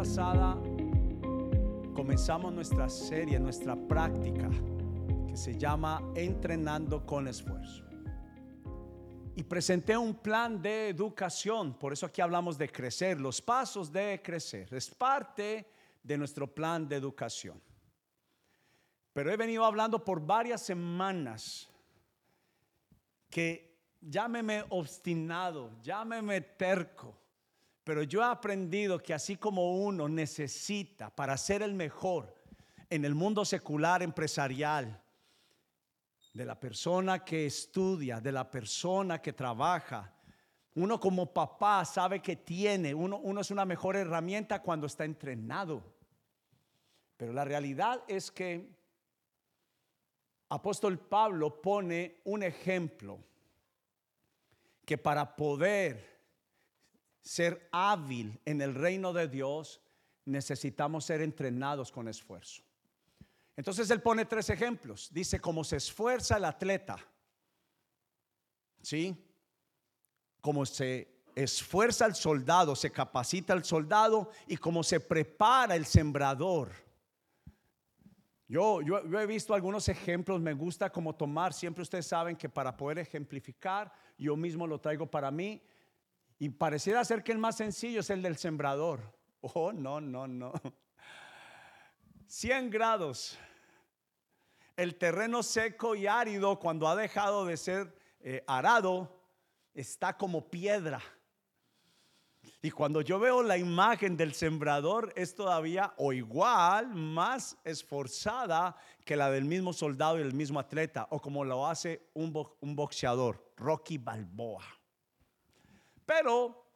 pasada comenzamos nuestra serie, nuestra práctica, que se llama Entrenando con Esfuerzo. Y presenté un plan de educación, por eso aquí hablamos de crecer, los pasos de crecer. Es parte de nuestro plan de educación. Pero he venido hablando por varias semanas que llámeme obstinado, llámeme terco, pero yo he aprendido que así como uno necesita para ser el mejor en el mundo secular empresarial, de la persona que estudia, de la persona que trabaja, uno como papá sabe que tiene, uno, uno es una mejor herramienta cuando está entrenado. Pero la realidad es que apóstol Pablo pone un ejemplo que para poder ser hábil en el reino de Dios, necesitamos ser entrenados con esfuerzo. Entonces él pone tres ejemplos. Dice cómo se esfuerza el atleta. ¿Sí? Cómo se esfuerza el soldado, se capacita el soldado y cómo se prepara el sembrador. Yo, yo, he visto algunos ejemplos, me gusta como tomar, siempre ustedes saben que para poder ejemplificar, yo mismo lo traigo para mí, y pareciera ser que el más sencillo es el del sembrador. Oh, no, no, no. 100 grados. El terreno seco y árido cuando ha dejado de ser eh, arado está como piedra. Y cuando yo veo la imagen del sembrador es todavía o igual, más esforzada que la del mismo soldado y el mismo atleta, o como lo hace un, un boxeador, Rocky Balboa. Pero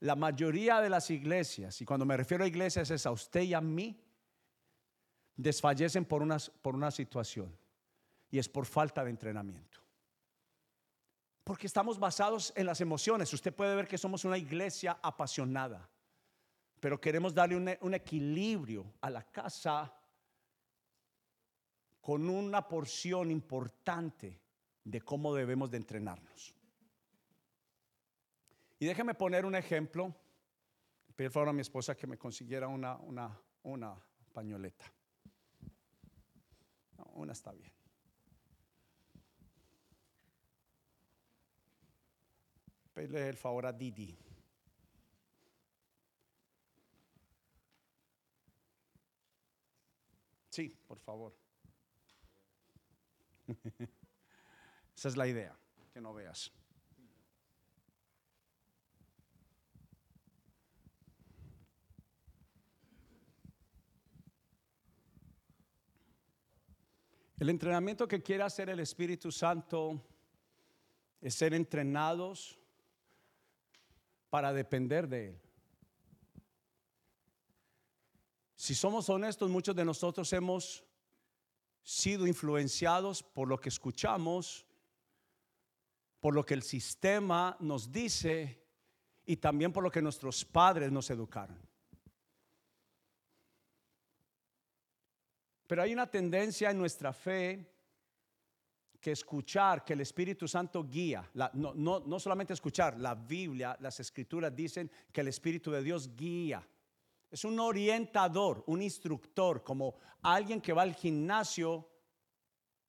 la mayoría de las iglesias, y cuando me refiero a iglesias es a usted y a mí, desfallecen por una, por una situación. Y es por falta de entrenamiento. Porque estamos basados en las emociones. Usted puede ver que somos una iglesia apasionada. Pero queremos darle un, equilibrio a la casa con una porción importante de cómo debemos de entrenarnos. Y déjeme poner un ejemplo. Pedir favor a mi esposa que me consiguiera una, una, una pañoleta. una está bien. Pedirle el favor a Didi. Sí, por favor. Esa es la idea, que no veas. El entrenamiento que quiere hacer el Espíritu Santo es ser entrenados para depender de Él. Si somos honestos, muchos de nosotros hemos sido influenciados por lo que escuchamos, por lo que el sistema nos dice y también por lo que nuestros padres nos educaron. Pero hay una tendencia en nuestra fe que escuchar, que el Espíritu Santo guía, no, no, solamente escuchar, la Biblia, las escrituras dicen que el Espíritu de Dios guía. Es un orientador, un instructor, como alguien que va al gimnasio,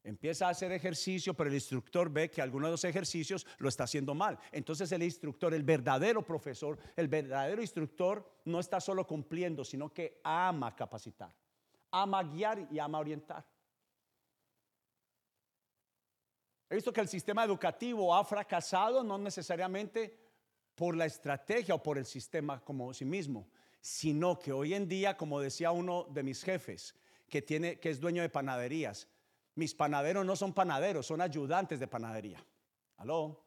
empieza a hacer ejercicio, pero el instructor ve que alguno de los ejercicios lo está haciendo mal. Entonces el instructor, el verdadero profesor, el verdadero instructor, no está solo cumpliendo, sino que ama capacitar ama guiar y ama orientar. He visto que el sistema educativo ha fracasado no necesariamente por la estrategia o por el sistema como sí mismo, sino que hoy en día, como decía uno de mis jefes, que, tiene, que es dueño de panaderías, mis panaderos no son panaderos, son ayudantes de panadería. ¿Aló?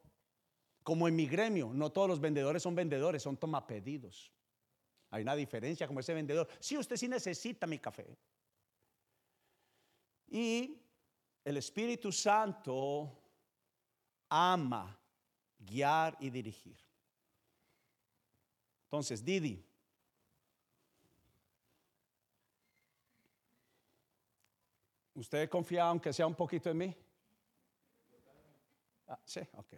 Como en mi gremio, no todos los vendedores son vendedores, son tomapedidos. Hay una diferencia como ese vendedor. Si usted sí necesita mi café. Y el Espíritu Santo ama guiar y dirigir. Entonces, Didi, ¿usted confía aunque sea un poquito en mí? Ah, sí, ok.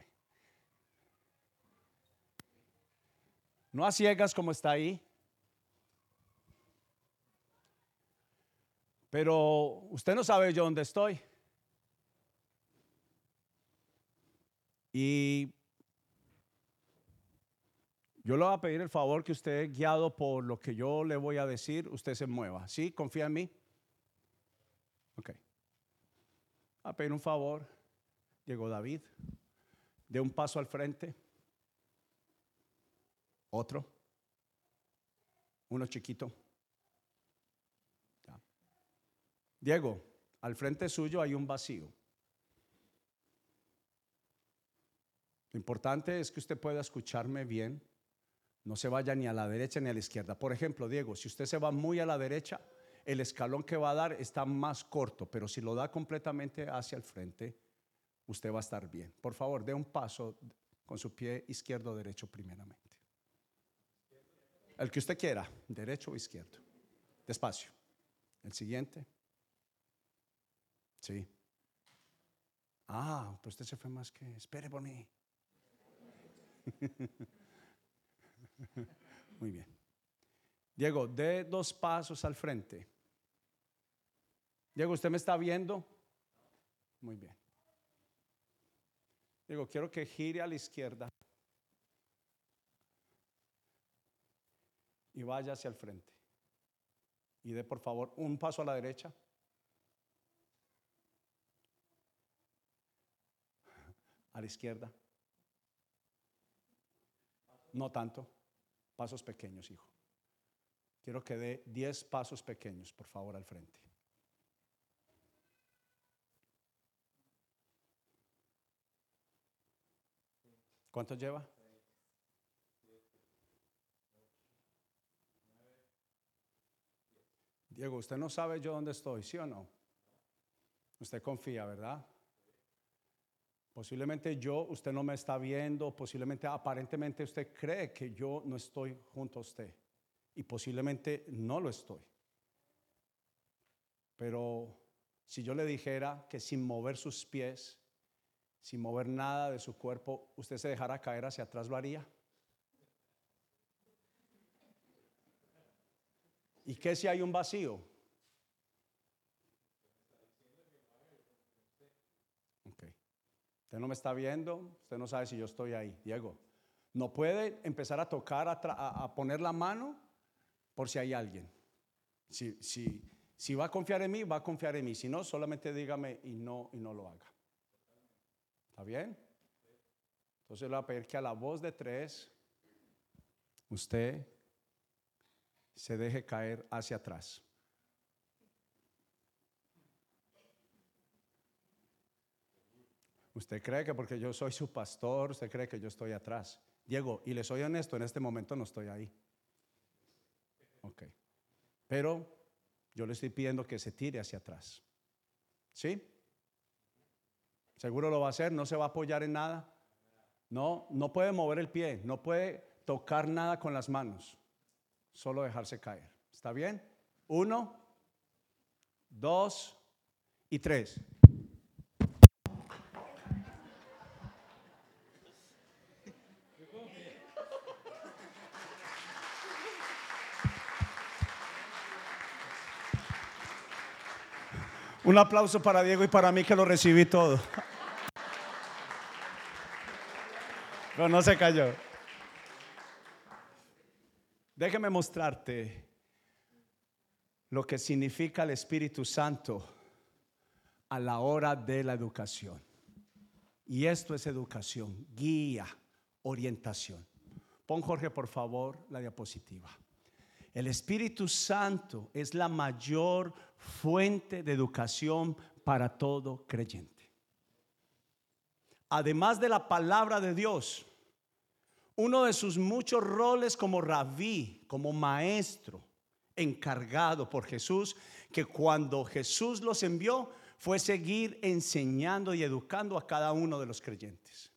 No a ciegas como está ahí. Pero usted no sabe yo dónde estoy. Y yo le voy a pedir el favor que usted, guiado por lo que yo le voy a decir, usted se mueva. ¿Sí? ¿Confía en mí? Ok. A pedir un favor. Llegó David. De un paso al frente. Otro. Uno chiquito. Diego, al frente suyo hay un vacío. Lo importante es que usted pueda escucharme bien. No se vaya ni a la derecha ni a la izquierda. Por ejemplo, Diego, si usted se va muy a la derecha, el escalón que va a dar está más corto, pero si lo da completamente hacia el frente, usted va a estar bien. Por favor, dé un paso con su pie izquierdo o derecho primeramente. El que usted quiera, derecho o izquierdo. Despacio. El siguiente. Sí. Ah, pues usted se fue más que. Espere por mí. Muy bien. Diego, dé dos pasos al frente. Diego, ¿usted me está viendo? Muy bien. Diego, quiero que gire a la izquierda y vaya hacia el frente. Y dé por favor un paso a la derecha. A la izquierda. No tanto. Pasos pequeños, hijo. Quiero que dé 10 pasos pequeños, por favor, al frente. ¿Cuánto lleva? Diego, usted no sabe yo dónde estoy, ¿sí o no? Usted confía, ¿verdad? Posiblemente yo, usted no me está viendo, posiblemente aparentemente usted cree que yo no estoy junto a usted y posiblemente no lo estoy. Pero si yo le dijera que sin mover sus pies, sin mover nada de su cuerpo, usted se dejara caer hacia atrás, ¿lo haría? ¿Y qué si hay un vacío? Usted no me está viendo, usted no sabe si yo estoy ahí. Diego, no puede empezar a tocar, a, poner la mano por si hay alguien. Si, si, va a confiar en mí, va a confiar en mí. Si no, solamente dígame y no, y no lo haga. ¿Está bien? Entonces le voy a pedir que a la voz de tres, usted se deje caer hacia atrás. Usted cree que porque yo soy su pastor, usted cree que yo estoy atrás. Diego, y le soy honesto, en este momento no estoy ahí. Ok. Pero yo le estoy pidiendo que se tire hacia atrás. ¿Sí? Seguro lo va a hacer, no se va a apoyar en nada. No, no puede mover el pie, no puede tocar nada con las manos, solo dejarse caer. ¿Está bien? Uno, dos y tres. Un aplauso para Diego y para mí que lo recibí todo. Pero no se cayó. Déjeme mostrarte lo que significa el Espíritu Santo a la hora de la educación. Y esto es educación, guía, orientación. Pon Jorge, por favor, la diapositiva. El Espíritu Santo es la mayor fuente de educación para todo creyente. Además de la palabra de Dios, uno de sus muchos roles como rabí, como maestro, encargado por Jesús, que cuando Jesús los envió fue seguir enseñando y educando a cada uno de los creyentes.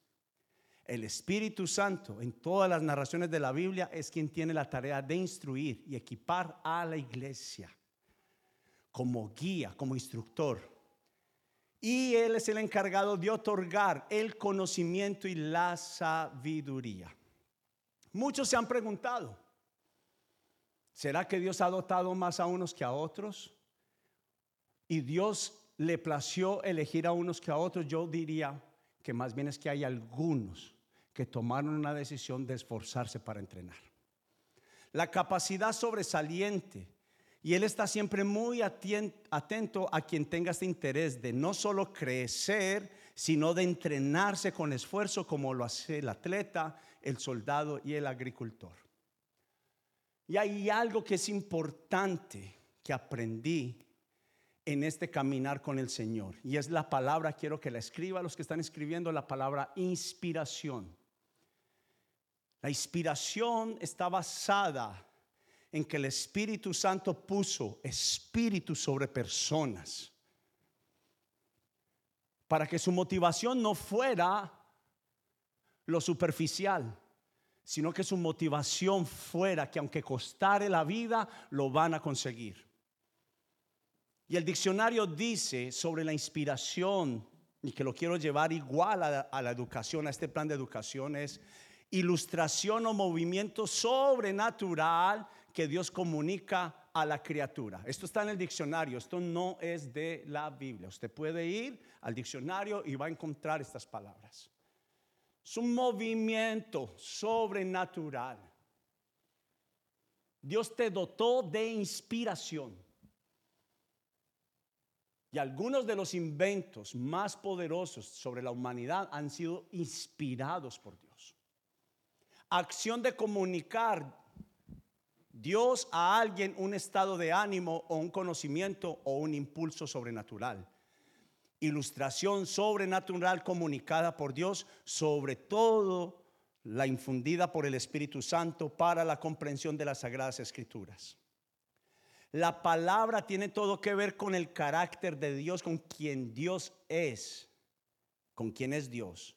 El Espíritu Santo en todas las narraciones de la Biblia es quien tiene la tarea de instruir y equipar a la iglesia como guía, como instructor. Y Él es el encargado de otorgar el conocimiento y la sabiduría. Muchos se han preguntado, ¿será que Dios ha dotado más a unos que a otros? Y Dios le plació elegir a unos que a otros. Yo diría que más bien es que hay algunos que tomaron una decisión de esforzarse para entrenar. La capacidad sobresaliente y Él está siempre muy atento a quien tenga este interés de no solo crecer, sino de entrenarse con esfuerzo como lo hace el atleta, el soldado y el agricultor. Y hay algo que es importante que aprendí en este caminar con el Señor. Y es la palabra, quiero que la escriba los que están escribiendo, la palabra inspiración. La inspiración está basada en que el Espíritu Santo puso espíritu sobre personas para que su motivación no fuera lo superficial, sino que su motivación fuera que aunque costare la vida, lo van a conseguir. Y el diccionario dice sobre la inspiración, y que lo quiero llevar igual a la, a la educación, a este plan de educación, es ilustración o movimiento sobrenatural que Dios comunica a la criatura. Esto está en el diccionario, esto no es de la Biblia. Usted puede ir al diccionario y va a encontrar estas palabras. Es un movimiento sobrenatural. Dios te dotó de inspiración. Y algunos de los inventos más poderosos sobre la humanidad han sido inspirados por Dios. Acción de comunicar Dios a alguien un estado de ánimo o un conocimiento o un impulso sobrenatural. Ilustración sobrenatural comunicada por Dios, sobre todo la infundida por el Espíritu Santo para la comprensión de las Sagradas Escrituras. La palabra tiene todo que ver con el carácter de Dios, con quien Dios es, con quien es Dios.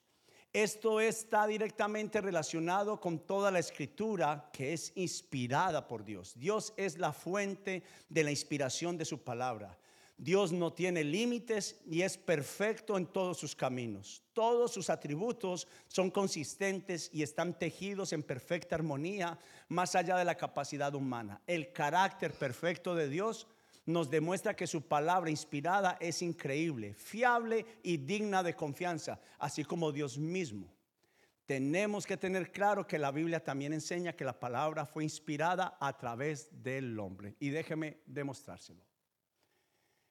Esto está directamente relacionado con toda la escritura que es inspirada por Dios. Dios es la fuente de la inspiración de su palabra. Dios no tiene límites y es perfecto en todos sus caminos. Todos sus atributos son consistentes y están tejidos en perfecta armonía más allá de la capacidad humana. El carácter perfecto de Dios nos demuestra que su palabra inspirada es increíble, fiable y digna de confianza, así como Dios mismo. Tenemos que tener claro que la Biblia también enseña que la palabra fue inspirada a través del hombre. Y déjeme demostrárselo.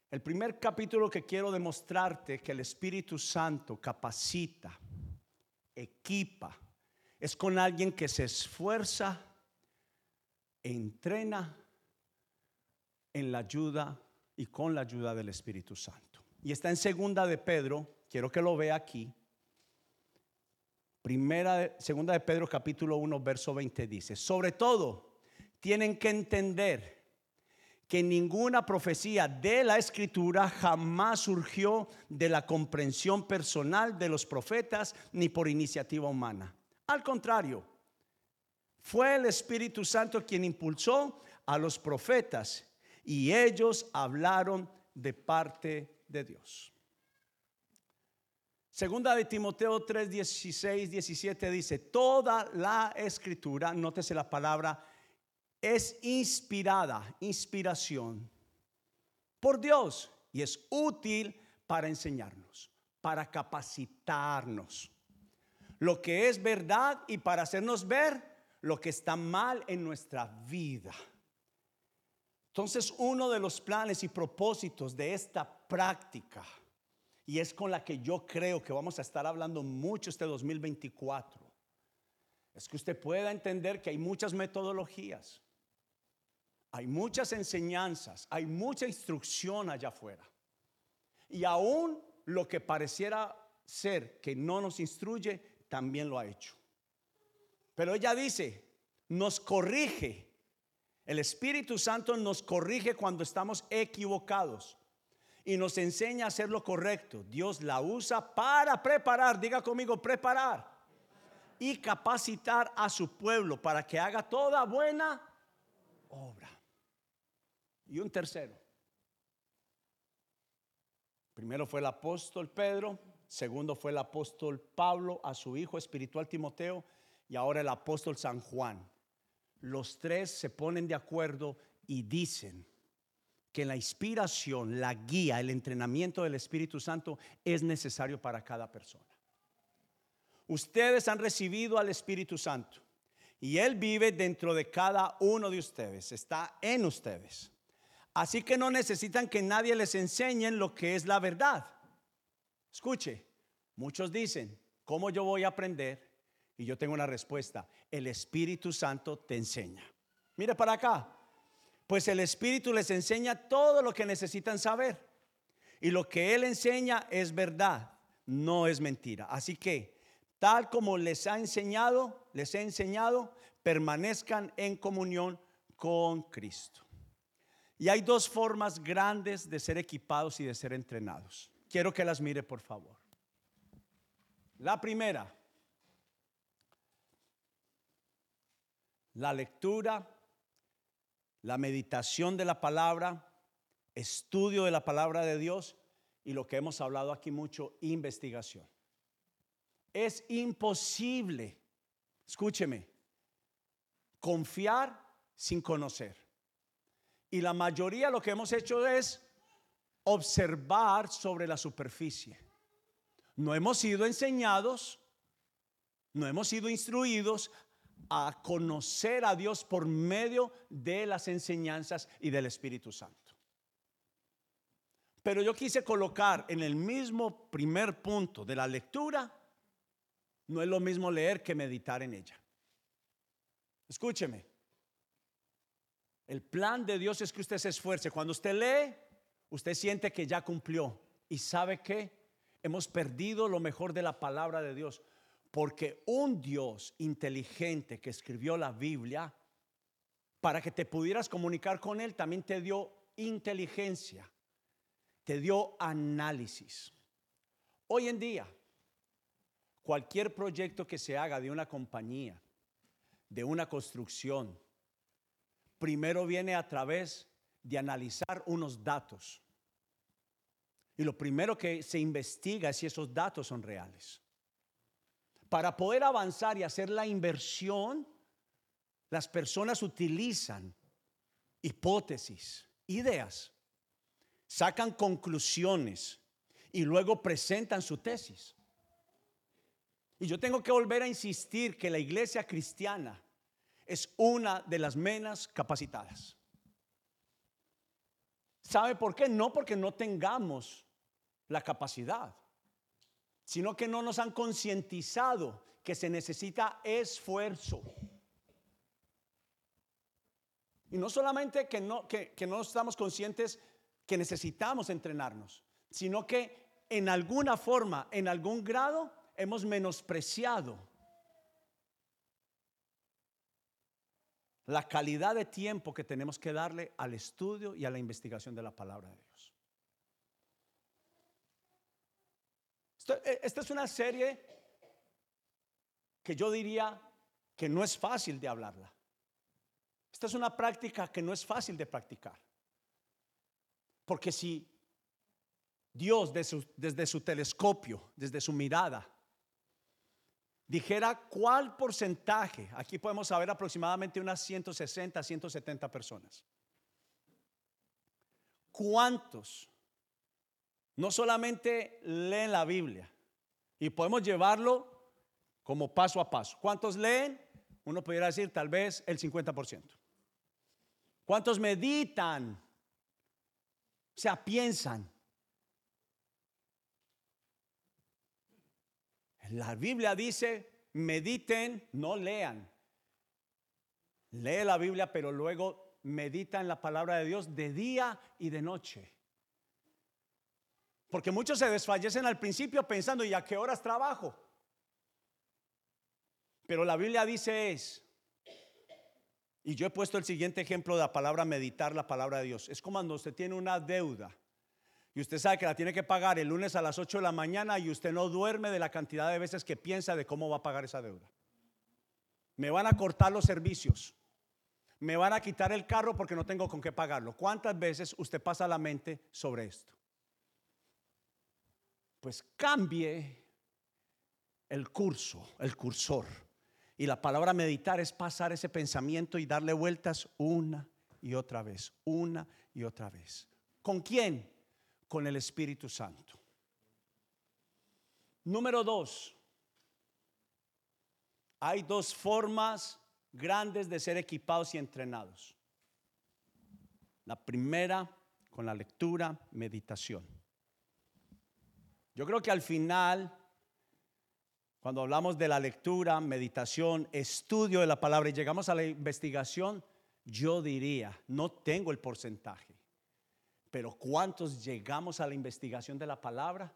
El primer capítulo que quiero demostrarte que el Espíritu Santo capacita, equipa, es con alguien que se esfuerza, entrena en la ayuda y con la ayuda del Espíritu Santo. Y está en segunda de Pedro, quiero que lo vea aquí. Primera, segunda de Pedro capítulo 1 verso 20 dice, sobre todo tienen que entender que ninguna profecía de la escritura jamás surgió de la comprensión personal de los profetas ni por iniciativa humana. Al contrario, fue el Espíritu Santo quien impulsó a los profetas y ellos hablaron de parte de Dios. Segunda de Timoteo 3, 16, 17 dice, toda la escritura, nótese la palabra, es inspirada, inspiración por Dios y es útil para enseñarnos, para capacitarnos. Lo que es verdad y para hacernos ver lo que está mal en nuestra vida. Entonces, uno de los planes y propósitos de esta práctica, y es con la que yo creo que vamos a estar hablando mucho este 2024, es que usted pueda entender que hay muchas metodologías, hay muchas enseñanzas, hay mucha instrucción allá afuera. Y aún lo que pareciera ser que no nos instruye, también lo ha hecho. Pero ella dice, nos corrige el Espíritu Santo nos corrige cuando estamos equivocados y nos enseña a hacer lo correcto. Dios la usa para preparar, diga conmigo, preparar y capacitar a su pueblo para que haga toda buena obra. Y un tercero. Primero fue el apóstol Pedro, segundo fue el apóstol Pablo a su hijo espiritual Timoteo y ahora el apóstol San Juan. Los tres se ponen de acuerdo y dicen que la inspiración, la guía, el entrenamiento del Espíritu Santo es necesario para cada persona. Ustedes han recibido al Espíritu Santo y Él vive dentro de cada uno de ustedes, está en ustedes. Así que no necesitan que nadie les enseñe lo que es la verdad. Escuche, muchos dicen, ¿cómo yo voy a aprender? Y yo tengo una respuesta, el Espíritu Santo te enseña. Mire para acá, pues el Espíritu les enseña todo lo que necesitan saber. Y lo que Él enseña es verdad, no es mentira. Así que, tal como les ha enseñado, les he enseñado, permanezcan en comunión con Cristo. Y hay dos formas grandes de ser equipados y de ser entrenados. Quiero que las mire, por favor. La primera, la lectura, la meditación de la palabra, estudio de la palabra de Dios y lo que hemos hablado aquí mucho, investigación. Es imposible, escúcheme, confiar sin conocer. Y la mayoría lo que hemos hecho es observar sobre la superficie. No hemos sido enseñados, no hemos sido instruidos a conocer a Dios por medio de las enseñanzas y del Espíritu Santo. Pero yo quise colocar en el mismo primer punto de la lectura, no es lo mismo leer que meditar en ella. Escúcheme. El plan de Dios es que usted se esfuerce. Cuando usted lee, usted siente que ya cumplió. ¿Y sabe que Hemos perdido lo mejor de la palabra de Dios. Porque un Dios inteligente que escribió la Biblia, para que te pudieras comunicar con Él, también te dio inteligencia, te dio análisis. Hoy en día, cualquier proyecto que se haga de una compañía, de una construcción, primero viene a través de analizar unos datos. Y lo primero que se investiga es si esos datos son reales. Para poder avanzar y hacer la inversión, las personas utilizan hipótesis, ideas, sacan conclusiones y luego presentan su tesis. Y yo tengo que volver a insistir que la iglesia cristiana es una de las menos capacitadas. ¿Sabe por qué? No porque no tengamos la capacidad, sino que no nos han concientizado que se necesita esfuerzo. Y no solamente que no, que, que no estamos conscientes que necesitamos entrenarnos, sino que en alguna forma, en algún grado, hemos menospreciado la calidad de tiempo que tenemos que darle al estudio y a la investigación de la palabra de Dios. Eh, esta es una serie que yo diría que no es fácil de hablarla. Esta es una práctica que no es fácil de practicar. Porque si Dios desde su, telescopio, desde su mirada, dijera cuál porcentaje, aquí podemos saber aproximadamente unas 160, 170 personas, cuántos no solamente leen la Biblia, y podemos llevarlo como paso a paso. ¿Cuántos leen? Uno pudiera decir tal vez el 50%. ¿Cuántos meditan? O sea, piensan. La Biblia dice, mediten, no lean. Lee la Biblia, pero luego medita en la palabra de Dios de día y de noche. Porque muchos se desfallecen al principio pensando, ¿y a qué horas trabajo? Pero la Biblia dice es, y yo he puesto el siguiente ejemplo de la palabra meditar la palabra de Dios. Es como cuando usted tiene una deuda y usted sabe que la tiene que pagar el lunes a las 8 de la mañana y usted no duerme de la cantidad de veces que piensa de cómo va a pagar esa deuda. Me van a cortar los servicios. Me van a quitar el carro porque no tengo con qué pagarlo. ¿Cuántas veces usted pasa la mente sobre esto? Pues cambie el curso, el cursor, Y la palabra meditar es pasar ese pensamiento y darle vueltas una y otra vez, una y otra vez. ¿Con quién? Con el Espíritu Santo. Número dos, hay dos formas grandes de ser equipados y entrenados. La primera, con la lectura, meditación. Yo creo que al final cuando hablamos de la lectura, meditación, estudio de la palabra y llegamos a la investigación, yo diría, no tengo el porcentaje, pero ¿cuántos llegamos a la investigación de la palabra?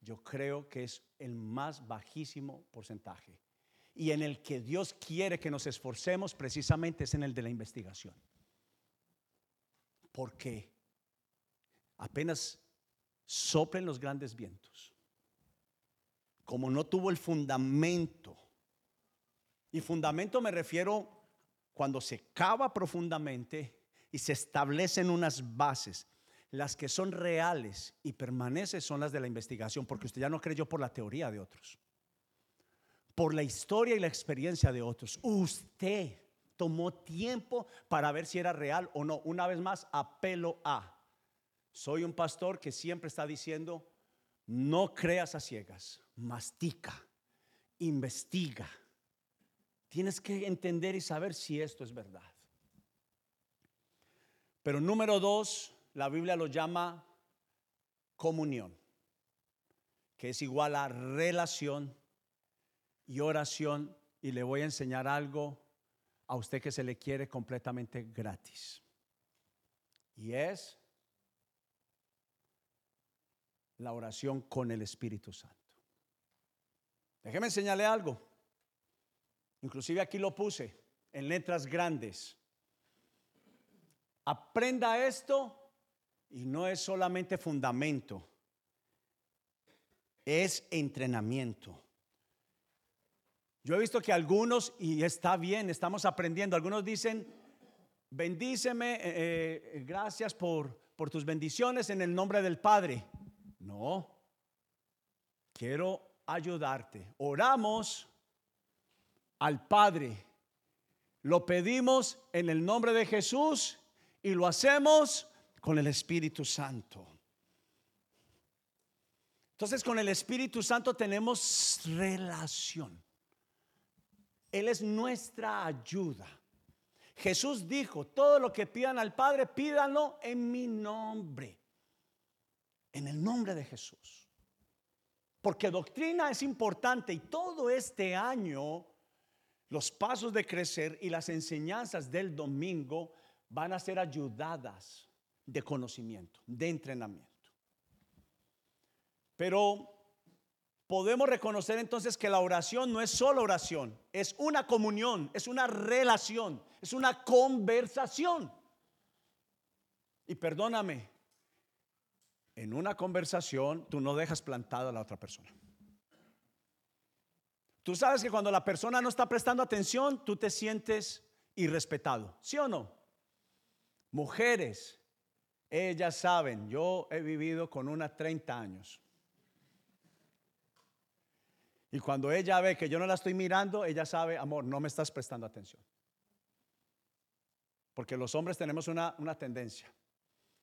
Yo creo que es el más bajísimo porcentaje. Y en el que Dios quiere que nos esforcemos precisamente es en el de la investigación. Porque apenas soplen los grandes vientos como no tuvo el fundamento, y fundamento me refiero cuando se cava profundamente y se establecen unas bases, las que son reales y permanecen son las de la investigación, porque usted ya no creyó por la teoría de otros, por la historia y la experiencia de otros. Usted tomó tiempo para ver si era real o no. Una vez más, apelo a. Soy un pastor que siempre está diciendo, no creas a ciegas mastica, investiga. Tienes que entender y saber si esto es verdad. Pero número dos, la Biblia lo llama comunión, que es igual a relación y oración. Y le voy a enseñar algo a usted que se le quiere completamente gratis. Y es la oración con el Espíritu Santo. Déjeme enseñarle algo. Inclusive aquí lo puse en letras grandes. Aprenda esto y no es solamente fundamento, es entrenamiento. Yo he visto que algunos, y está bien, estamos aprendiendo, algunos dicen, bendíceme, eh, eh, gracias por, por tus bendiciones en el nombre del Padre. No, quiero ayudarte. Oramos al Padre. Lo pedimos en el nombre de Jesús y lo hacemos con el Espíritu Santo. Entonces con el Espíritu Santo tenemos relación. Él es nuestra ayuda. Jesús dijo, todo lo que pidan al Padre, pídanlo en mi nombre. En el nombre de Jesús. Porque doctrina es importante y todo este año los pasos de crecer y las enseñanzas del domingo van a ser ayudadas de conocimiento, de entrenamiento. Pero podemos reconocer entonces que la oración no es solo oración, es una comunión, es una relación, es una conversación. Y perdóname, en una conversación tú no dejas plantada a la otra persona. Tú sabes que cuando la persona no está prestando atención, tú te sientes irrespetado, ¿sí o no? Mujeres, ellas saben, yo he vivido con una 30 años. Y cuando ella ve que yo no la estoy mirando, ella sabe, amor, no me estás prestando atención. Porque los hombres tenemos una, una tendencia.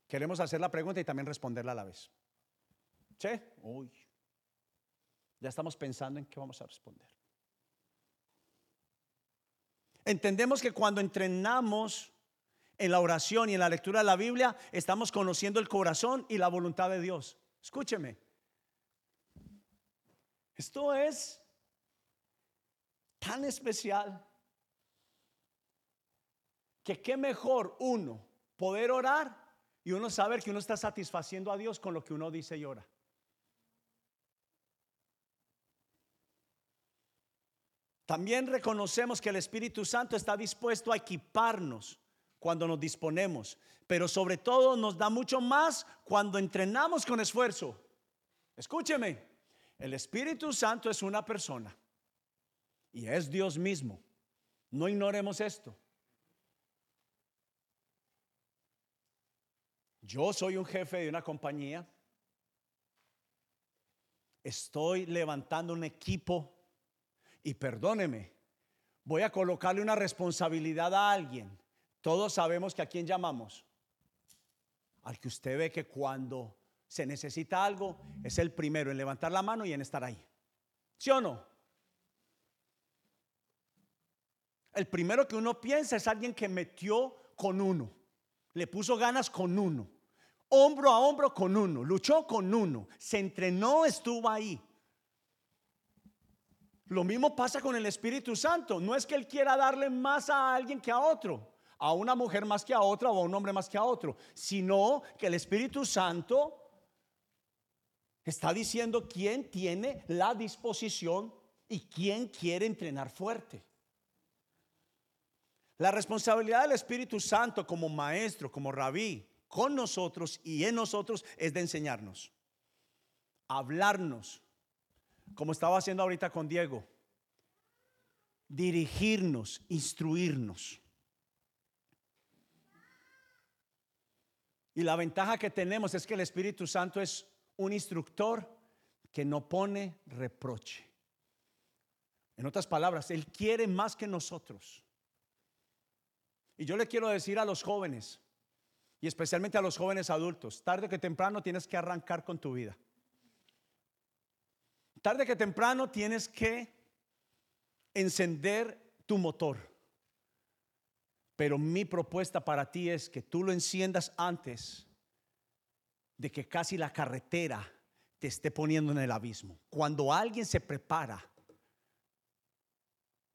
Queremos hacer la pregunta y también responderla a la vez. ¿Sí? Uy. Ya estamos pensando en qué vamos a responder. Entendemos que cuando entrenamos en la oración y en la lectura de la Biblia, estamos conociendo el corazón y la voluntad de Dios. Escúcheme. Esto es tan especial que qué mejor uno poder orar y uno sabe que uno está satisfaciendo a Dios con lo que uno dice y ora. También reconocemos que el Espíritu Santo está dispuesto a equiparnos cuando nos disponemos, pero sobre todo nos da mucho más cuando entrenamos con esfuerzo. Escúcheme, el Espíritu Santo es una persona y es Dios mismo. No ignoremos esto. Yo soy un jefe de una compañía. Estoy levantando un equipo y perdóneme, Voy a colocarle una responsabilidad a alguien. Todos sabemos que a quién llamamos. Al que usted ve que cuando se necesita algo es el primero en levantar la mano y en estar ahí. ¿Sí o no? El primero que uno piensa es alguien que metió con uno, le puso ganas con uno, hombro a hombro con uno, luchó con uno, se entrenó, estuvo ahí. Lo mismo pasa con el Espíritu Santo. No es que Él quiera darle más a alguien que a otro, a una mujer más que a otra o a un hombre más que a otro, sino que el Espíritu Santo está diciendo quién tiene la disposición y quién quiere entrenar fuerte. La responsabilidad del Espíritu Santo como maestro, como rabí, con nosotros y en nosotros es de enseñarnos, hablarnos, como estaba haciendo ahorita con Diego, dirigirnos, instruirnos. Y la ventaja que tenemos es que el Espíritu Santo es un instructor que no pone reproche. En otras palabras, Él quiere más que nosotros. Y yo le quiero decir a los jóvenes, y especialmente a los jóvenes adultos, tarde que temprano tienes que arrancar con tu vida. Tarde que temprano tienes que encender tu motor. Pero mi propuesta para ti es que tú lo enciendas antes de que casi la carretera te esté poniendo en el abismo. Cuando alguien se prepara,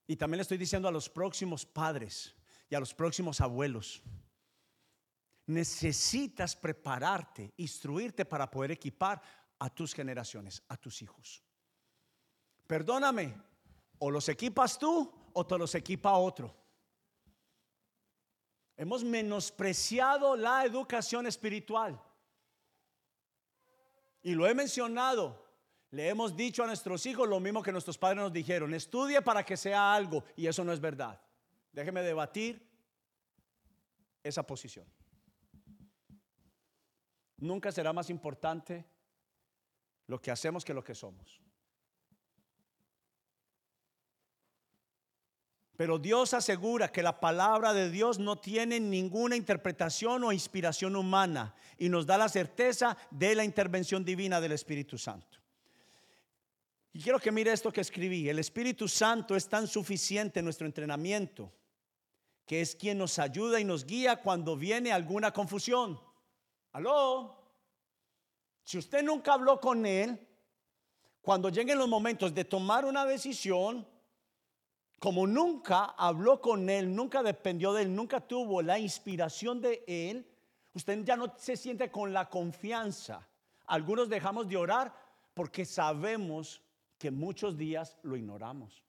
y también le estoy diciendo a los próximos padres y a los próximos abuelos, necesitas prepararte, instruirte para poder equipar a tus generaciones, a tus hijos. Perdóname, o los equipas tú o te los equipa otro. Hemos menospreciado la educación espiritual. Y lo he mencionado. Le hemos dicho a nuestros hijos lo mismo que nuestros padres nos dijeron. Estudie para que sea algo. Y eso no es verdad. Déjeme debatir esa posición. Nunca será más importante lo que hacemos que lo que somos. Pero Dios asegura que la palabra de Dios no tiene ninguna interpretación o inspiración humana y nos da la certeza de la intervención divina del Espíritu Santo. Y quiero que mire esto que escribí. El Espíritu Santo es tan suficiente en nuestro entrenamiento que es quien nos ayuda y nos guía cuando viene alguna confusión. Aló. Si usted nunca habló con Él, cuando lleguen los momentos de tomar una decisión, como nunca habló con él, nunca dependió de él, nunca tuvo la inspiración de él, usted ya no se siente con la confianza. Algunos dejamos de orar porque sabemos que muchos días lo ignoramos.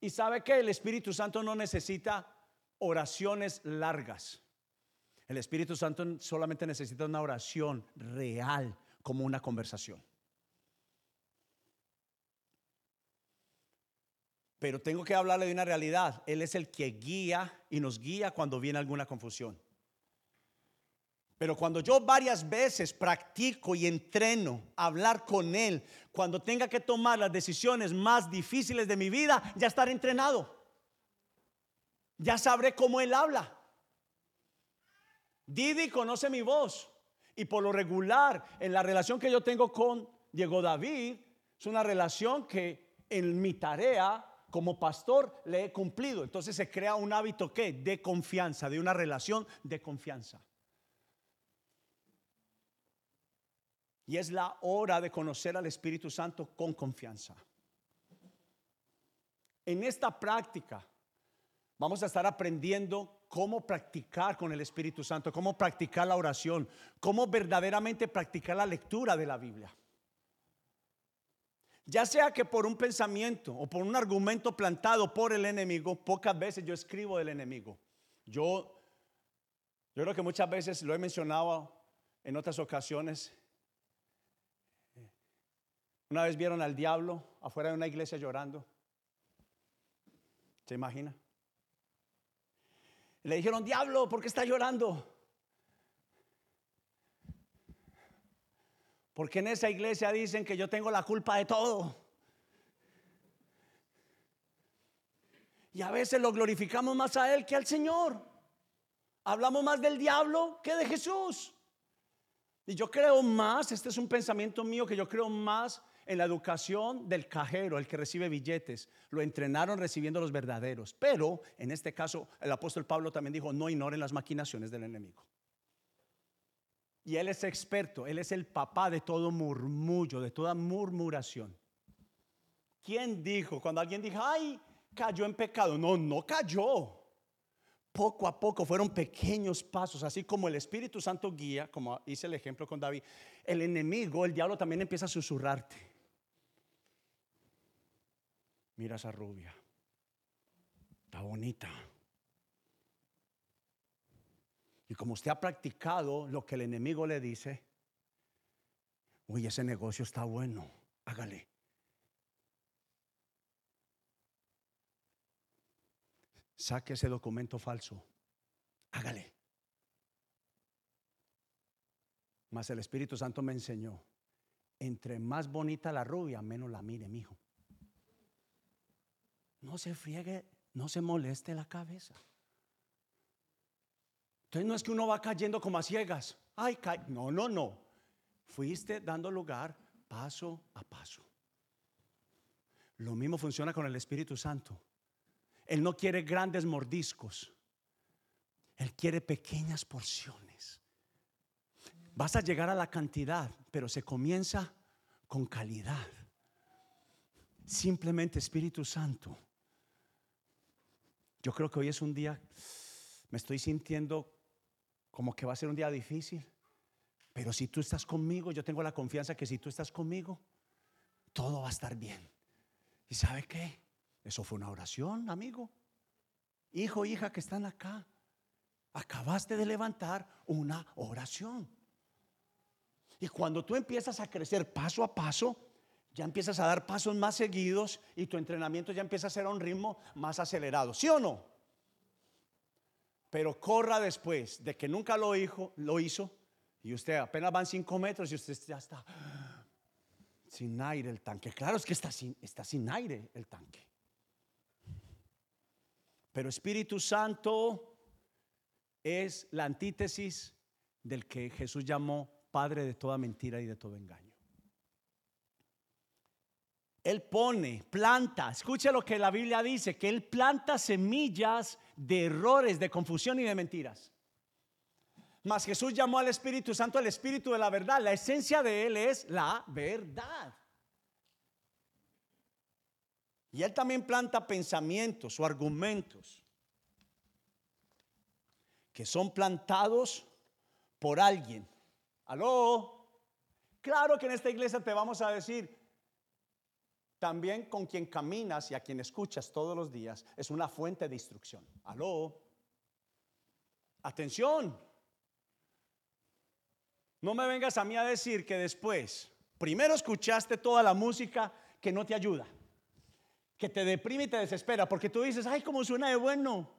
Y sabe que el Espíritu Santo no necesita oraciones largas. El Espíritu Santo solamente necesita una oración real, como una conversación. Pero tengo que hablarle de una realidad. Él es el que guía y nos guía cuando viene alguna confusión. Pero cuando yo varias veces practico y entreno hablar con Él, cuando tenga que tomar las decisiones más difíciles de mi vida, ya estaré entrenado. Ya sabré cómo Él habla. Didi conoce mi voz. Y por lo regular, en la relación que yo tengo con Diego David, es una relación que en mi tarea como pastor le he cumplido. Entonces se crea un hábito que de confianza, de una relación de confianza. Y es la hora de conocer al Espíritu Santo con confianza. En esta práctica vamos a estar aprendiendo cómo practicar con el Espíritu Santo, cómo practicar la oración, cómo verdaderamente practicar la lectura de la Biblia. Ya sea que por un pensamiento o por un argumento plantado por el enemigo, pocas veces yo escribo del enemigo. Yo, yo creo que muchas veces lo he mencionado en otras ocasiones. Una vez vieron al diablo afuera de una iglesia llorando. ¿Se imagina? Le dijeron, diablo, ¿por qué está llorando? Porque en esa iglesia dicen que yo tengo la culpa de todo. Y a veces lo glorificamos más a Él que al Señor. Hablamos más del diablo que de Jesús. Y yo creo más, este es un pensamiento mío, que yo creo más en la educación del cajero, el que recibe billetes. Lo entrenaron recibiendo los verdaderos. Pero en este caso, el apóstol Pablo también dijo, no ignoren las maquinaciones del enemigo. Y él es experto, él es el papá de todo murmullo, de toda murmuración. ¿Quién dijo? Cuando alguien dijo, ay, cayó en pecado. No, no cayó. Poco a poco fueron pequeños pasos, así como el Espíritu Santo guía, como hice el ejemplo con David. El enemigo, el diablo también empieza a susurrarte. Mira esa rubia. Está bonita. Y como usted ha practicado lo que el enemigo le dice, uy, ese negocio está bueno, hágale. Saque ese documento falso, hágale. Mas el Espíritu Santo me enseñó, entre más bonita la rubia, menos la mire, mijo. No se friegue, no se moleste la cabeza. Entonces no es que uno va cayendo como a ciegas. Ay, no, no, no. Fuiste dando lugar paso a paso. Lo mismo funciona con el Espíritu Santo. Él no quiere grandes mordiscos. Él quiere pequeñas porciones. Vas a llegar a la cantidad, pero se comienza con calidad. Simplemente Espíritu Santo. Yo creo que hoy es un día, me estoy sintiendo como que va a ser un día difícil. Pero si tú estás conmigo, yo tengo la confianza que si tú estás conmigo, todo va a estar bien. ¿Y sabe qué? Eso fue una oración, amigo. Hijo, hija que están acá. Acabaste de levantar una oración. Y cuando tú empiezas a crecer paso a paso, ya empiezas a dar pasos más seguidos y tu entrenamiento ya empieza a ser a un ritmo más acelerado. ¿Sí o no? pero corra después de que nunca lo hizo, lo hizo y usted apenas van cinco metros y usted ya está sin aire el tanque. Claro, es que está sin, está sin aire el tanque. Pero Espíritu Santo es la antítesis del que Jesús llamó Padre de toda mentira y de todo engaño. Él pone, planta, escuche lo que la Biblia dice, que Él planta semillas de errores, de confusión y de mentiras. Mas Jesús llamó al Espíritu Santo el Espíritu de la verdad. La esencia de Él es la verdad. Y Él también planta pensamientos o argumentos que son plantados por alguien. ¿Aló? Claro que en esta iglesia te vamos a decir, también con quien caminas y a quien escuchas todos los días es una fuente de instrucción. Aló. Atención. No me vengas a mí a decir que después, primero escuchaste toda la música que no te ayuda, que te deprime y te desespera, porque tú dices, ay, cómo suena de bueno,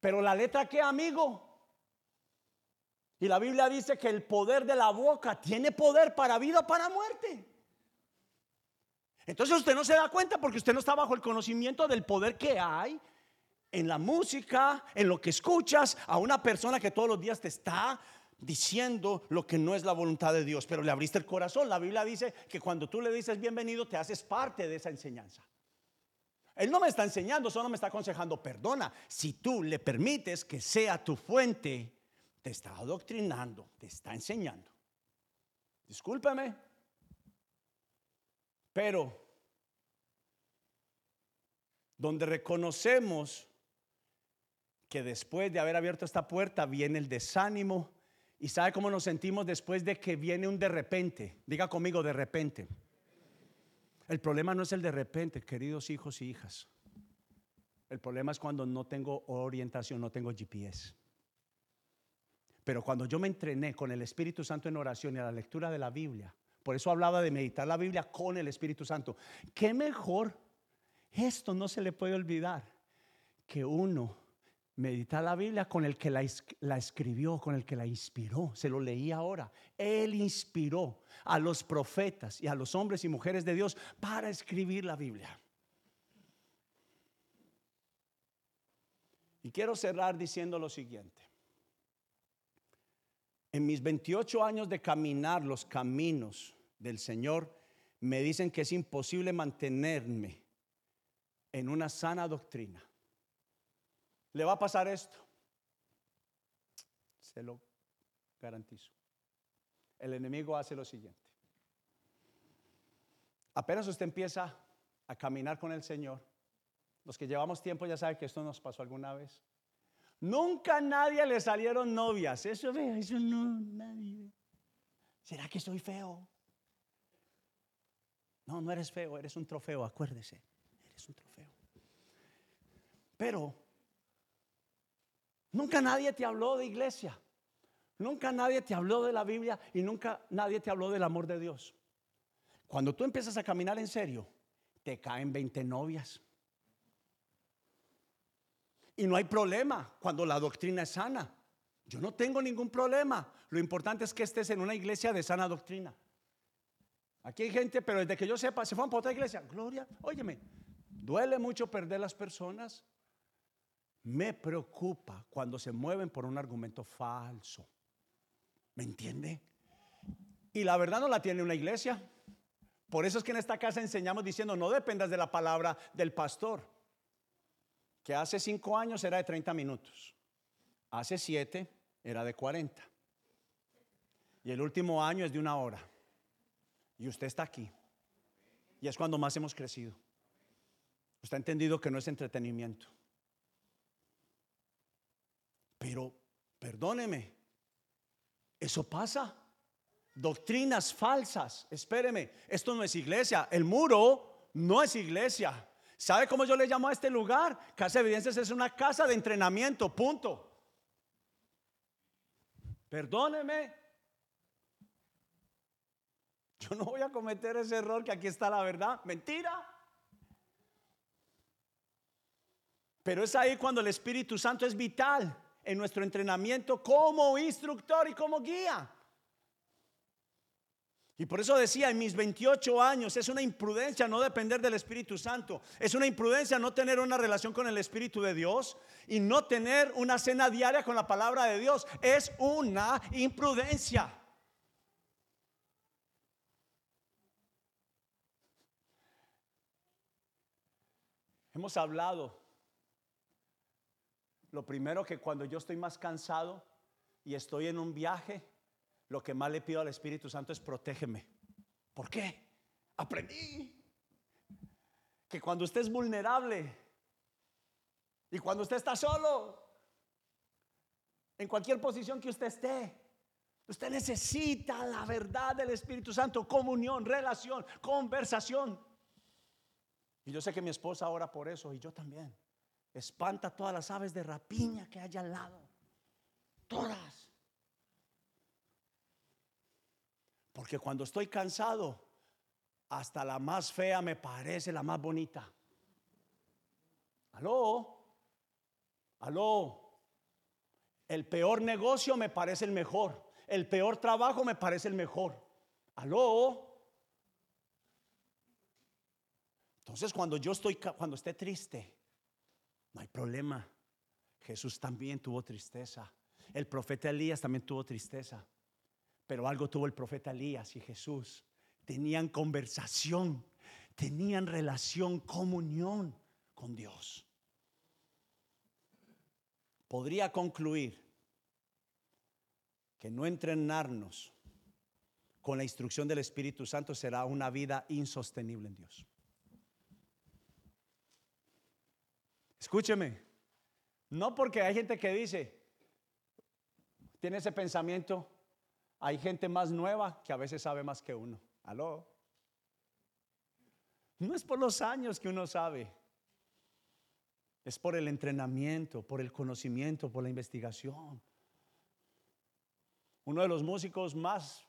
pero la letra qué, amigo. Y la Biblia dice que el poder de la boca tiene poder para vida o para muerte. Entonces usted no se da cuenta porque usted no está bajo el conocimiento del poder que hay en la música, en lo que escuchas a una persona que todos los días te está diciendo lo que no es la voluntad de Dios, pero le abriste el corazón. La Biblia dice que cuando tú le dices bienvenido, te haces parte de esa enseñanza. Él no me está enseñando, solo me está aconsejando, perdona, si tú le permites que sea tu fuente, te está adoctrinando, te está enseñando. Discúlpeme, pero donde reconocemos que después de haber abierto esta puerta viene el desánimo y sabe cómo nos sentimos después de que viene un de repente. Diga conmigo de repente. El problema no es el de repente, queridos hijos y hijas. El problema es cuando no tengo orientación, no tengo GPS. Pero cuando yo me entrené con el Espíritu Santo en oración y a la lectura de la Biblia, por eso hablaba de meditar la Biblia con el Espíritu Santo. ¿Qué mejor? Esto no se le puede olvidar que uno medita la Biblia con el que la, la, escribió, con el que la inspiró. Se lo leí ahora. Él inspiró a los profetas y a los hombres y mujeres de Dios para escribir la Biblia. Y quiero cerrar diciendo lo siguiente. En mis 28 años de caminar los caminos del Señor, me dicen que es imposible mantenerme en una sana doctrina. Le va a pasar esto. Se lo garantizo. El enemigo hace lo siguiente. Apenas usted empieza a caminar con el Señor, los que llevamos tiempo ya saben que esto nos pasó alguna vez. Nunca a nadie le salieron novias. Eso eso no, nadie. ¿Será que soy feo? No, no eres feo, eres un trofeo, acuérdese. Eres un trofeo. Pero nunca nadie te habló de iglesia. Nunca nadie te habló de la Biblia y nunca nadie te habló del amor de Dios. Cuando tú empiezas a caminar en serio, te caen 20 novias. Y no hay problema cuando la doctrina es sana. Yo no tengo ningún problema. Lo importante es que estés en una iglesia de sana doctrina. Aquí hay gente, pero desde que yo sepa, se fueron para otra iglesia. Gloria, óyeme, duele mucho perder las personas. Me preocupa cuando se mueven por un argumento falso. ¿Me entiende? Y la verdad no la tiene una iglesia. Por eso es que en esta casa enseñamos diciendo, no dependas de la palabra del pastor, que hace cinco años era de 30 minutos, hace siete era de 40, y el último año es de una hora, y usted está aquí, y es cuando más hemos crecido. Usted ha entendido que no es entretenimiento. Pero, perdóneme, eso pasa. Doctrinas falsas. Espéreme, esto no es iglesia. El muro no es iglesia. ¿Sabe cómo yo le llamo a este lugar? Casa de Evidencias es una casa de entrenamiento, punto. Perdóneme. Yo no voy a cometer ese error que aquí está la verdad. Mentira. Pero es ahí cuando el Espíritu Santo es vital en nuestro entrenamiento como instructor y como guía. Y por eso decía, en mis 28 años es una imprudencia no depender del Espíritu Santo. Es una imprudencia no tener una relación con el Espíritu de Dios y no tener una cena diaria con la palabra de Dios. Es una imprudencia. Hemos hablado lo primero que cuando yo estoy más cansado y estoy en un viaje, lo que más le pido al Espíritu Santo es protégeme. ¿Por qué? Aprendí que cuando usted es vulnerable y cuando usted está solo, en cualquier posición que usted esté, usted necesita la verdad del Espíritu Santo, comunión, relación, conversación. Y yo sé que mi esposa ora por eso y yo también espanta todas las aves de rapiña que hay al lado. Todas. Porque cuando estoy cansado, hasta la más fea me parece la más bonita. Aló, aló. El peor negocio me parece el mejor. El peor trabajo me parece el mejor. Aló. Entonces cuando yo estoy, cuando esté triste, no hay problema. Jesús también tuvo tristeza. El profeta Elías también tuvo tristeza. Pero algo tuvo el profeta Elías y Jesús. Tenían conversación, tenían relación, comunión con Dios. Podría concluir que no entrenarnos con la instrucción del Espíritu Santo será una vida insostenible en Dios. Escúcheme, no porque hay gente que dice, tiene ese pensamiento, hay gente más nueva que a veces sabe más que uno. Aló. No es por los años que uno sabe, es por el entrenamiento, por el conocimiento, por la investigación. Uno de los músicos más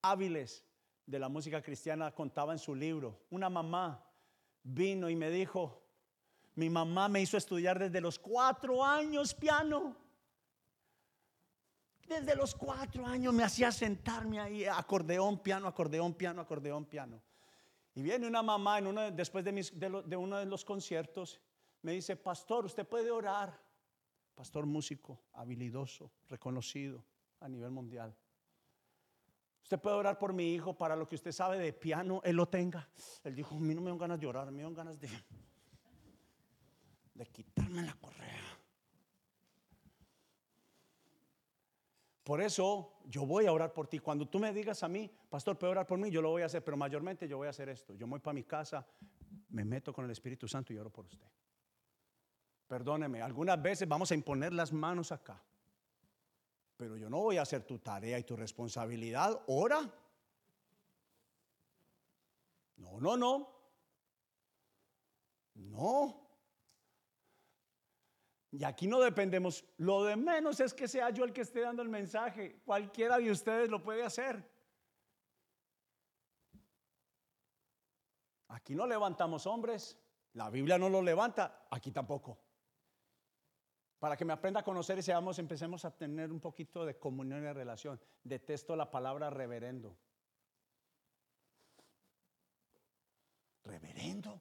hábiles de la música cristiana contaba en su libro, una mamá vino y me dijo, mi mamá me hizo estudiar desde los cuatro años piano. Desde los cuatro años me hacía sentarme ahí, acordeón, piano, acordeón, piano, acordeón, piano. Y viene una mamá en uno, después de, uno de los conciertos, me dice, pastor, usted puede orar. Pastor músico, habilidoso, reconocido a nivel mundial. Usted puede orar por mi hijo para lo que usted sabe de piano, él lo tenga. Él dijo, a mí no me dan ganas de orar, me dan ganas de, de quitarme la correa. Por eso yo voy a orar por ti. Cuando tú me digas a mí, pastor, puede orar por mí, yo lo voy a hacer, pero mayormente yo voy a hacer esto. Yo voy para mi casa, me meto con el Espíritu Santo y oro por usted. Perdóneme, algunas veces vamos a imponer las manos acá, pero yo no voy a hacer tu tarea y tu responsabilidad. Ora. No, no, no. No. Y aquí no dependemos. Lo de menos es que sea yo el que esté dando el mensaje. Cualquiera de ustedes lo puede hacer. Aquí no levantamos hombres. La Biblia no lo levanta. Aquí tampoco. Para que me aprenda a conocer y seamos, empecemos a tener un poquito de comunión y relación. Detesto la palabra reverendo. Reverendo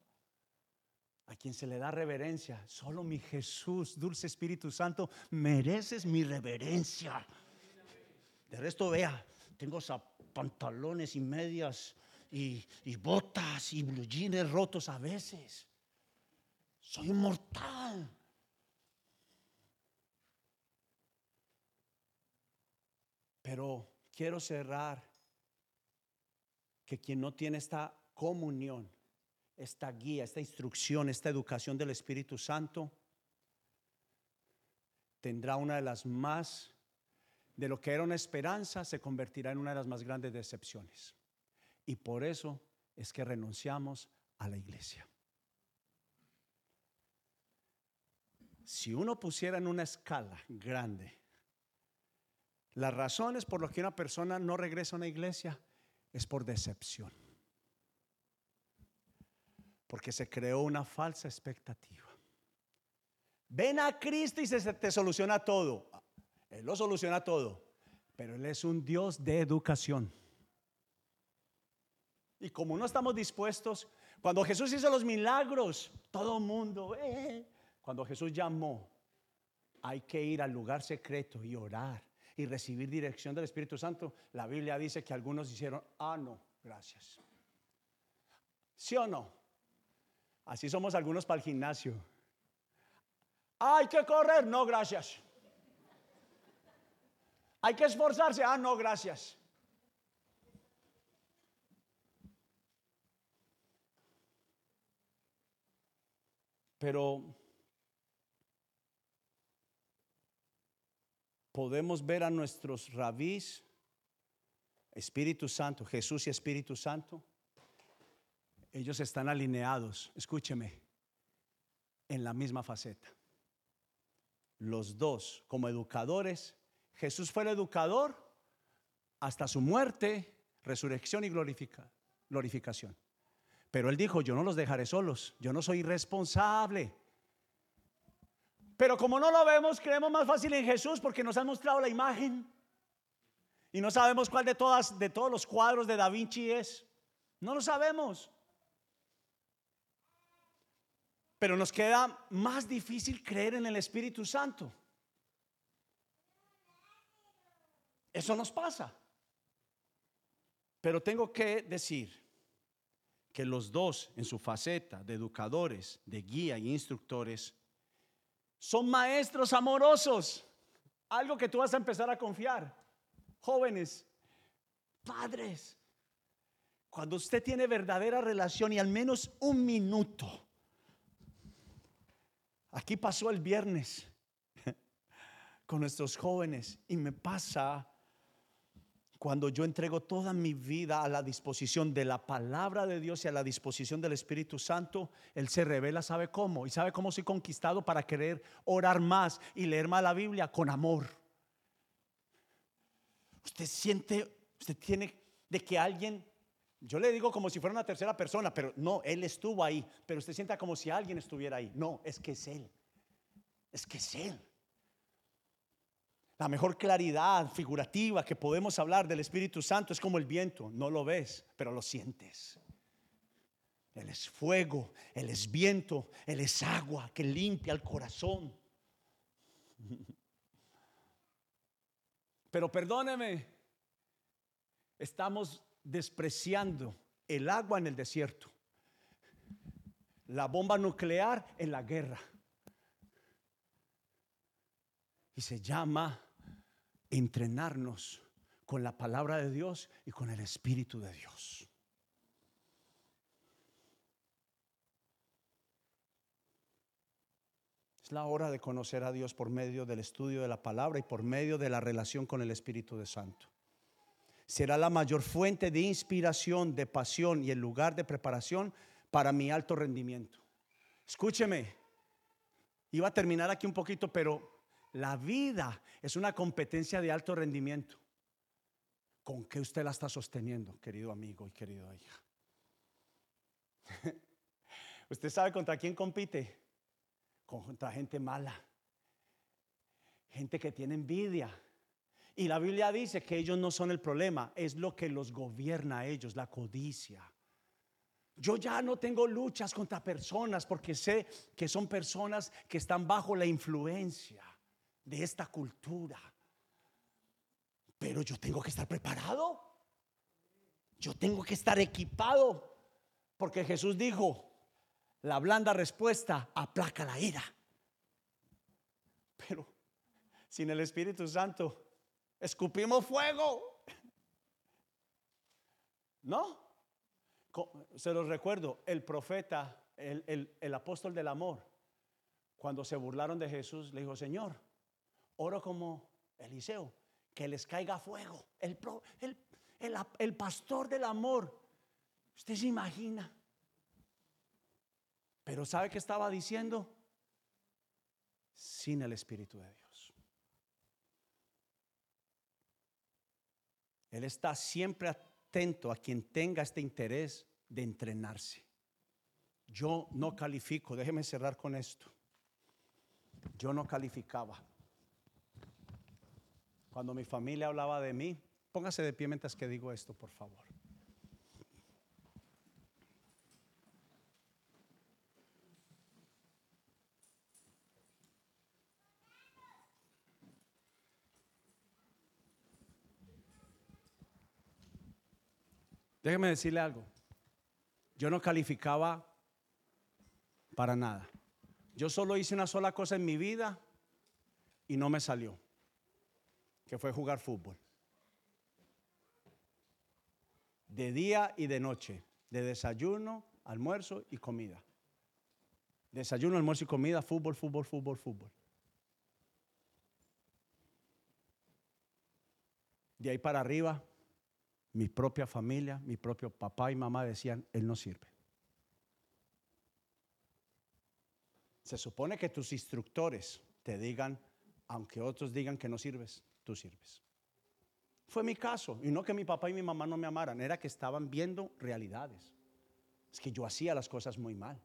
a quien se le da reverencia. Solo mi Jesús, dulce Espíritu Santo, mereces mi reverencia. De resto, vea, tengo pantalones y medias y, botas y blue rotos a veces. Soy mortal. Pero quiero cerrar que quien no tiene esta comunión esta guía, esta instrucción, esta educación del Espíritu Santo, tendrá una de las más, de lo que era una esperanza, se convertirá en una de las más grandes decepciones. Y por eso es que renunciamos a la iglesia. Si uno pusiera en una escala grande las razones por las que una persona no regresa a una iglesia, es por decepción porque se creó una falsa expectativa. Ven a Cristo y se te soluciona todo. Él lo soluciona todo, pero Él es un Dios de educación. Y como no estamos dispuestos, cuando Jesús hizo los milagros, todo mundo, eh, cuando Jesús llamó, hay que ir al lugar secreto y orar y recibir dirección del Espíritu Santo. La Biblia dice que algunos hicieron, ah, no, gracias. ¿Sí o no? Así somos algunos para el gimnasio. Hay que correr, no, gracias. Hay que esforzarse, ah, no, gracias. Pero podemos ver a nuestros rabís, Espíritu Santo, Jesús y Espíritu Santo, ellos están alineados, escúcheme, en la misma faceta. Los dos, como educadores, Jesús fue el educador hasta su muerte, resurrección y glorificación. Pero él dijo, yo no los dejaré solos, yo no soy responsable. Pero como no lo vemos, creemos más fácil en Jesús porque nos han mostrado la imagen. Y no sabemos cuál de todas de todos los cuadros de Da Vinci es. No lo sabemos. Pero nos queda más difícil creer en el Espíritu Santo. Eso nos pasa. Pero tengo que decir que los dos en su faceta de educadores, de guía y instructores, son maestros amorosos. Algo que tú vas a empezar a confiar. Jóvenes, padres, cuando usted tiene verdadera relación y al menos un minuto Aquí pasó el viernes con nuestros jóvenes y me pasa cuando yo entrego toda mi vida a la disposición de la palabra de Dios y a la disposición del Espíritu Santo, Él se revela, sabe cómo, y sabe cómo soy conquistado para querer orar más y leer más la Biblia con amor. Usted siente, usted tiene de que alguien, yo le digo como si fuera una tercera persona, pero no, Él estuvo ahí, pero usted sienta como si alguien estuviera ahí. No, es que es Él es que es Él. La mejor claridad figurativa que podemos hablar del Espíritu Santo es como el viento. No lo ves, pero lo sientes. Él es fuego, Él es viento, Él es agua que limpia el corazón. Pero perdóneme, estamos despreciando el agua en el desierto, la bomba nuclear en la guerra. Y se llama entrenarnos con la palabra de Dios y con el Espíritu de Dios. Es la hora de conocer a Dios por medio del estudio de la palabra y por medio de la relación con el Espíritu de Santo. Será la mayor fuente de inspiración, de pasión y el lugar de preparación para mi alto rendimiento. Escúcheme, iba a terminar aquí un poquito, pero la vida es una competencia de alto rendimiento. ¿Con qué usted la está sosteniendo, querido amigo y querida hija? ¿Usted sabe contra quién compite? Contra gente mala, gente que tiene envidia. Y la Biblia dice que ellos no son el problema, es lo que los gobierna a ellos, la codicia. Yo ya no tengo luchas contra personas porque sé que son personas que están bajo la influencia de esta cultura. Pero yo tengo que estar preparado. Yo tengo que estar equipado. Porque Jesús dijo, la blanda respuesta aplaca la ira. Pero sin el Espíritu Santo, escupimos fuego. ¿No? Se los recuerdo, el profeta, el, el apóstol del amor, cuando se burlaron de Jesús, le dijo, Señor, oro como Eliseo, que les caiga fuego. El, el, pastor del amor. Usted se imagina. Pero ¿sabe qué estaba diciendo? Sin el Espíritu de Dios. Él está siempre atento a quien tenga este interés de entrenarse. Yo no califico, déjeme cerrar con esto. Yo no calificaba cuando mi familia hablaba de mí, póngase de pie mientras que digo esto, por favor. Déjeme decirle algo. Yo no calificaba para nada. Yo solo hice una sola cosa en mi vida y no me salió que fue jugar fútbol. De día y de noche, de desayuno, almuerzo y comida. Desayuno, almuerzo y comida, fútbol, fútbol, fútbol, fútbol. De ahí para arriba, mi propia familia, mi propio papá y mamá decían, él no sirve. Se supone que tus instructores te digan, aunque otros digan que no sirves, tú sirves. Fue mi caso, y no que mi papá y mi mamá no me amaran, era que estaban viendo realidades. Es que yo hacía las cosas muy mal.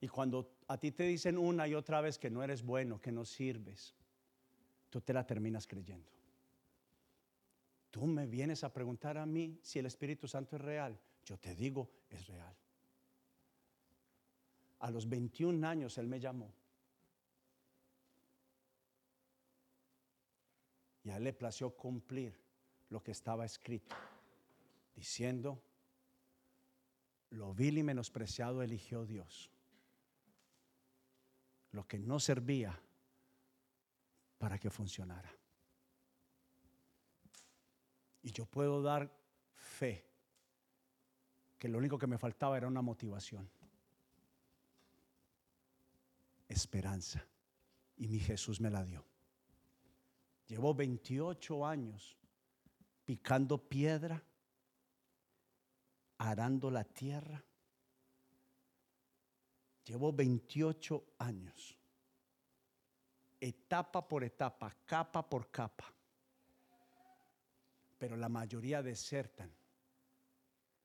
Y cuando a ti te dicen una y otra vez que no eres bueno, que no sirves, tú te la terminas creyendo. Tú me vienes a preguntar a mí si el Espíritu Santo es real. Yo te digo, es real. A los 21 años Él me llamó. Y a Él le plació cumplir lo que estaba escrito, diciendo, lo vil y menospreciado eligió Dios. Lo que no servía para que funcionara. Y yo puedo dar fe que lo único que me faltaba era una motivación esperanza. Y mi Jesús me la dio. Llevo 28 años picando piedra, arando la tierra. Llevo 28 años, etapa por etapa, capa por capa. Pero la mayoría desertan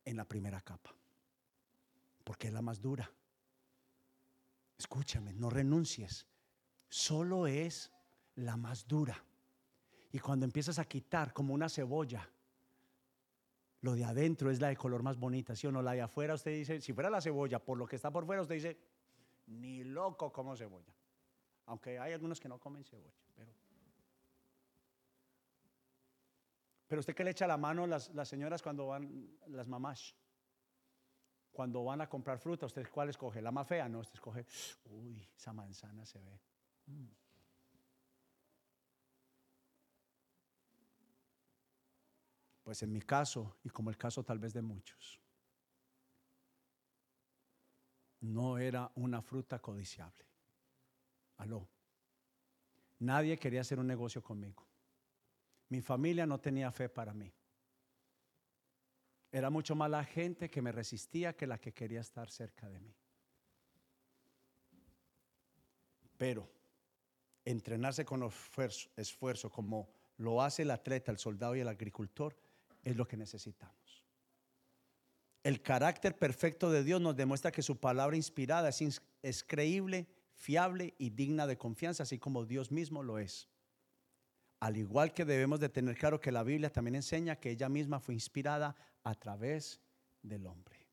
en la primera capa, porque es la más dura. Escúchame, no renuncies. Solo es la más dura. Y cuando empiezas a quitar como una cebolla, lo de adentro es la de color más bonita, ¿sí o no? La de afuera usted dice, si fuera la cebolla, por lo que está por fuera, usted dice, ni loco como cebolla. Aunque hay algunos que no comen cebolla, pero... Pero usted que le echa la mano las, las señoras cuando van, las mamás, cuando van a comprar fruta, ¿usted cuál escoge? ¿La más fea? No, usted escoge, uy, esa manzana se ve. Mm. Pues en mi caso, y como el caso tal vez de muchos, no era una fruta codiciable. Aló. Nadie quería hacer un negocio conmigo. Mi familia no tenía fe para mí. Era mucho más la gente que me resistía que la que quería estar cerca de mí. Pero entrenarse con esfuerzo, como lo hace el atleta, el soldado y el agricultor, es lo que necesitamos. El carácter perfecto de Dios nos demuestra que su palabra inspirada es, creíble, fiable y digna de confianza, así como Dios mismo lo es. Al igual que debemos de tener claro que la Biblia también enseña que ella misma fue inspirada a través del hombre.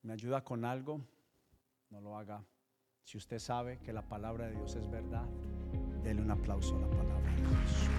¿Me ayuda con algo? No lo haga. Si usted sabe que la palabra de Dios es verdad, dele un aplauso a la palabra de Dios.